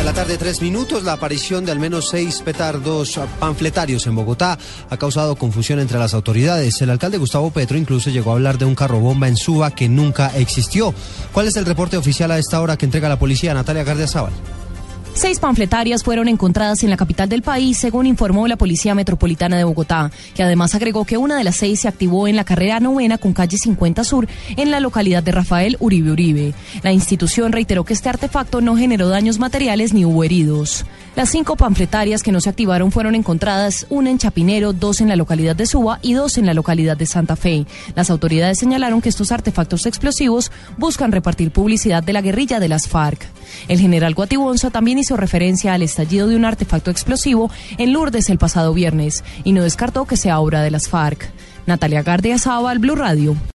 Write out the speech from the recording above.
de la tarde, tres minutos. La aparición de al menos seis petardos panfletarios en Bogotá ha causado confusión entre las autoridades. El alcalde Gustavo Petro incluso llegó a hablar de un carro bomba en Suba que nunca existió. ¿Cuál es el reporte oficial a esta hora que entrega la policía? Natalia Gardiazabal. Seis panfletarias fueron encontradas en la capital del país, según informó la Policía Metropolitana de Bogotá, que además agregó que una de las seis se activó en la carrera novena con calle 50 Sur, en la localidad de Rafael Uribe Uribe. La institución reiteró que este artefacto no generó daños materiales ni hubo heridos. Las cinco panfletarias que no se activaron fueron encontradas, una en Chapinero, dos en la localidad de Suba y dos en la localidad de Santa Fe. Las autoridades señalaron que estos artefactos explosivos buscan repartir publicidad de la guerrilla de las FARC. El general Guatibonza también hizo referencia al estallido de un artefacto explosivo en Lourdes el pasado viernes y no descartó que sea obra de las FARC. Natalia Gardia Saba, Blue Radio.